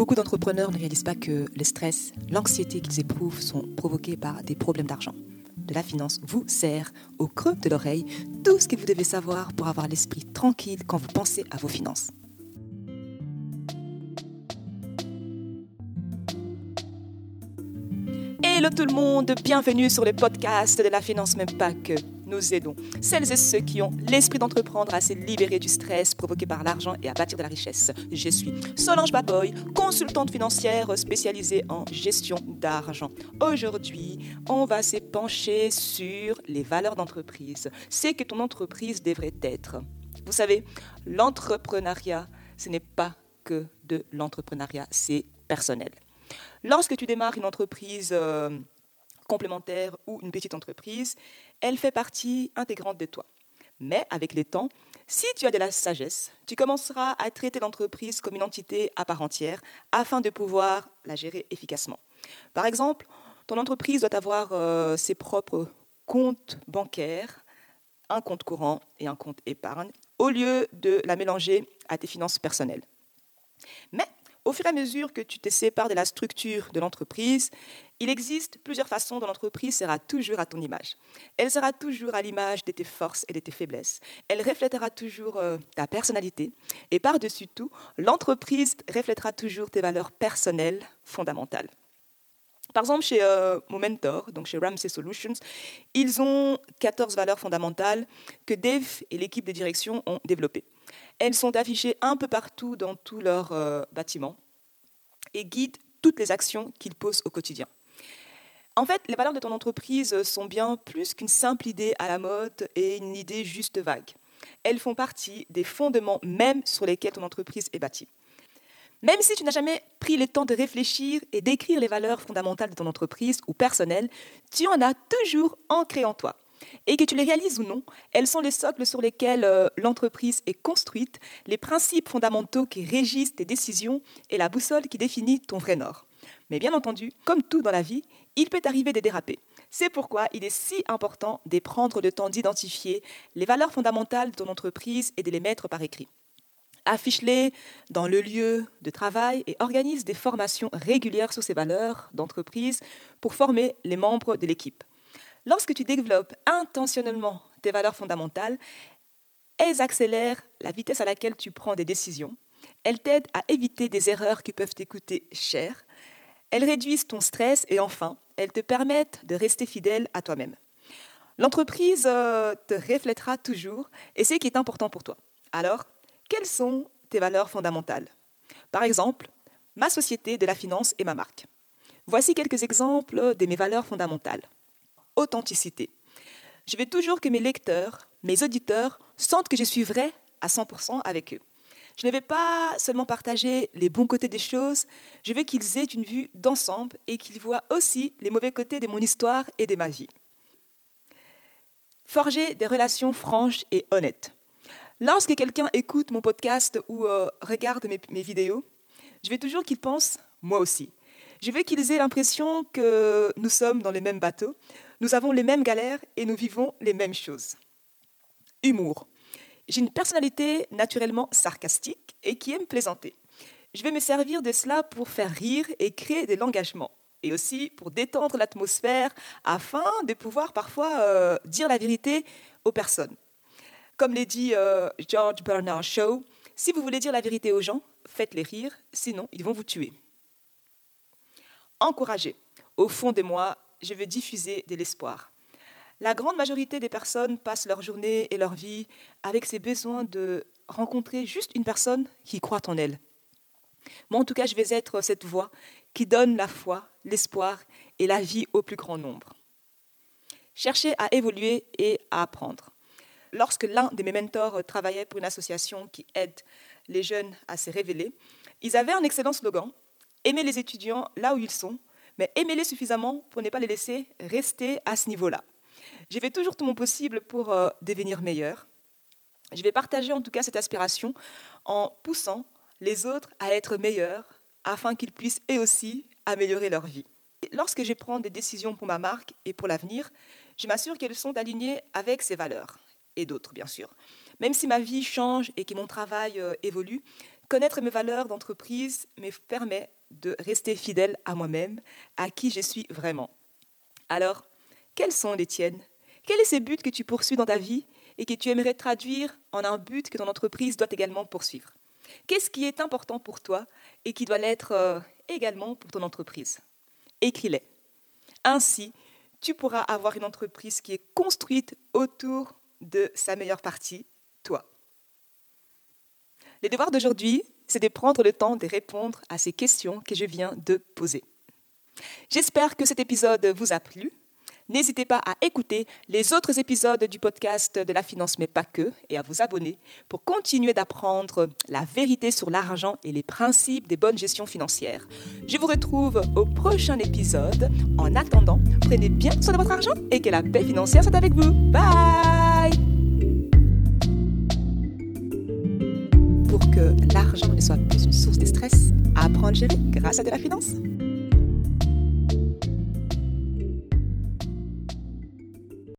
Beaucoup d'entrepreneurs ne réalisent pas que le stress, l'anxiété qu'ils éprouvent sont provoqués par des problèmes d'argent. De la finance vous sert au creux de l'oreille tout ce que vous devez savoir pour avoir l'esprit tranquille quand vous pensez à vos finances. Hello tout le monde, bienvenue sur le podcast de la finance même pas que nous aidons celles et ceux qui ont l'esprit d'entreprendre à se libérer du stress provoqué par l'argent et à bâtir de la richesse. Je suis Solange Baboy, consultante financière spécialisée en gestion d'argent. Aujourd'hui, on va se pencher sur les valeurs d'entreprise. C'est que ton entreprise devrait être. Vous savez, l'entrepreneuriat, ce n'est pas que de l'entrepreneuriat, c'est personnel. Lorsque tu démarres une entreprise euh, complémentaire ou une petite entreprise, elle fait partie intégrante de toi. Mais avec le temps, si tu as de la sagesse, tu commenceras à traiter l'entreprise comme une entité à part entière afin de pouvoir la gérer efficacement. Par exemple, ton entreprise doit avoir euh, ses propres comptes bancaires, un compte courant et un compte épargne, au lieu de la mélanger à tes finances personnelles. Mais au fur et à mesure que tu te sépares de la structure de l'entreprise, il existe plusieurs façons dont l'entreprise sera toujours à ton image. Elle sera toujours à l'image de tes forces et de tes faiblesses. Elle reflètera toujours euh, ta personnalité. Et par-dessus tout, l'entreprise reflètera toujours tes valeurs personnelles fondamentales. Par exemple, chez euh, mon mentor, donc chez Ramsey Solutions, ils ont 14 valeurs fondamentales que Dave et l'équipe de direction ont développées. Elles sont affichées un peu partout dans tous leurs euh, bâtiments et guident toutes les actions qu'ils posent au quotidien. En fait, les valeurs de ton entreprise sont bien plus qu'une simple idée à la mode et une idée juste vague. Elles font partie des fondements même sur lesquels ton entreprise est bâtie. Même si tu n'as jamais pris le temps de réfléchir et d'écrire les valeurs fondamentales de ton entreprise ou personnelle, tu en as toujours ancré en toi. Et que tu les réalises ou non, elles sont les socles sur lesquels euh, l'entreprise est construite, les principes fondamentaux qui régissent tes décisions et la boussole qui définit ton vrai nord. Mais bien entendu, comme tout dans la vie, il peut arriver des dérapés. C'est pourquoi il est si important de prendre le temps d'identifier les valeurs fondamentales de ton entreprise et de les mettre par écrit. Affiche-les dans le lieu de travail et organise des formations régulières sur ces valeurs d'entreprise pour former les membres de l'équipe. Lorsque tu développes intentionnellement tes valeurs fondamentales, elles accélèrent la vitesse à laquelle tu prends des décisions. Elles t'aident à éviter des erreurs qui peuvent t'écouter cher. Elles réduisent ton stress et enfin, elles te permettent de rester fidèle à toi-même. L'entreprise euh, te reflètera toujours et c'est ce qui est important pour toi. Alors, quelles sont tes valeurs fondamentales? Par exemple, ma société de la finance et ma marque. Voici quelques exemples de mes valeurs fondamentales authenticité. Je veux toujours que mes lecteurs, mes auditeurs sentent que je suis vrai à 100% avec eux. Je ne vais pas seulement partager les bons côtés des choses, je veux qu'ils aient une vue d'ensemble et qu'ils voient aussi les mauvais côtés de mon histoire et de ma vie. Forger des relations franches et honnêtes. Lorsque quelqu'un écoute mon podcast ou euh, regarde mes, mes vidéos, je veux toujours qu'il pense moi aussi. Je veux qu'ils aient l'impression que nous sommes dans les mêmes bateaux, nous avons les mêmes galères et nous vivons les mêmes choses. Humour. J'ai une personnalité naturellement sarcastique et qui aime plaisanter. Je vais me servir de cela pour faire rire et créer de l'engagement et aussi pour détendre l'atmosphère afin de pouvoir parfois euh, dire la vérité aux personnes. Comme l'a dit euh, George Bernard Shaw, si vous voulez dire la vérité aux gens, faites-les rire, sinon ils vont vous tuer. Encourager. Au fond de moi, je veux diffuser de l'espoir. La grande majorité des personnes passent leur journée et leur vie avec ces besoins de rencontrer juste une personne qui croit en elle. Moi, en tout cas, je vais être cette voix qui donne la foi, l'espoir et la vie au plus grand nombre. Chercher à évoluer et à apprendre. Lorsque l'un de mes mentors travaillait pour une association qui aide les jeunes à se révéler, ils avaient un excellent slogan Aimer les étudiants là où ils sont mais aimez-les suffisamment pour ne pas les laisser rester à ce niveau-là. J'ai fait toujours tout mon possible pour euh, devenir meilleur. Je vais partager en tout cas cette aspiration en poussant les autres à être meilleurs afin qu'ils puissent eux aussi améliorer leur vie. Lorsque je prends des décisions pour ma marque et pour l'avenir, je m'assure qu'elles sont alignées avec ces valeurs et d'autres bien sûr. Même si ma vie change et que mon travail euh, évolue, Connaître mes valeurs d'entreprise me permet de rester fidèle à moi-même, à qui je suis vraiment. Alors, quels sont les tiennes? Quels sont ces buts que tu poursuis dans ta vie et que tu aimerais traduire en un but que ton entreprise doit également poursuivre? Qu'est-ce qui est important pour toi et qui doit l'être euh, également pour ton entreprise? Écris-les. Ainsi, tu pourras avoir une entreprise qui est construite autour de sa meilleure partie, toi. Les devoirs d'aujourd'hui, c'est de prendre le temps de répondre à ces questions que je viens de poser. J'espère que cet épisode vous a plu. N'hésitez pas à écouter les autres épisodes du podcast de la finance, mais pas que, et à vous abonner pour continuer d'apprendre la vérité sur l'argent et les principes des bonnes gestions financières. Je vous retrouve au prochain épisode. En attendant, prenez bien soin de votre argent et que la paix financière soit avec vous. Bye que l'argent ne soit plus une source de stress, apprendre à gérer grâce à de la finance.